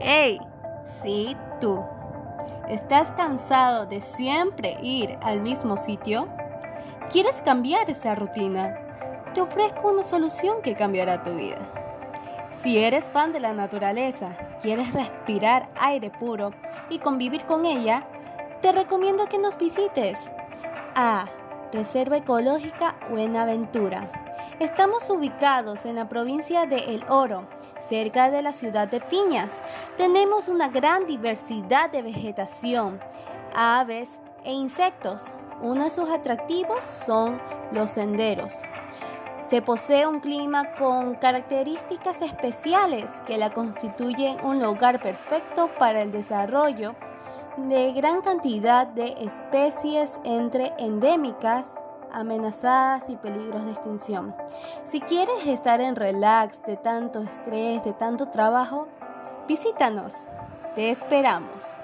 ¡Hey! Sí, tú. ¿Estás cansado de siempre ir al mismo sitio? ¿Quieres cambiar esa rutina? Te ofrezco una solución que cambiará tu vida. Si eres fan de la naturaleza, quieres respirar aire puro y convivir con ella, te recomiendo que nos visites a Reserva Ecológica Buenaventura. Estamos ubicados en la provincia de El Oro, cerca de la ciudad de Piñas. Tenemos una gran diversidad de vegetación, aves e insectos. Uno de sus atractivos son los senderos. Se posee un clima con características especiales que la constituyen un lugar perfecto para el desarrollo de gran cantidad de especies entre endémicas, amenazadas y peligros de extinción. Si quieres estar en relax de tanto estrés, de tanto trabajo, visítanos. Te esperamos.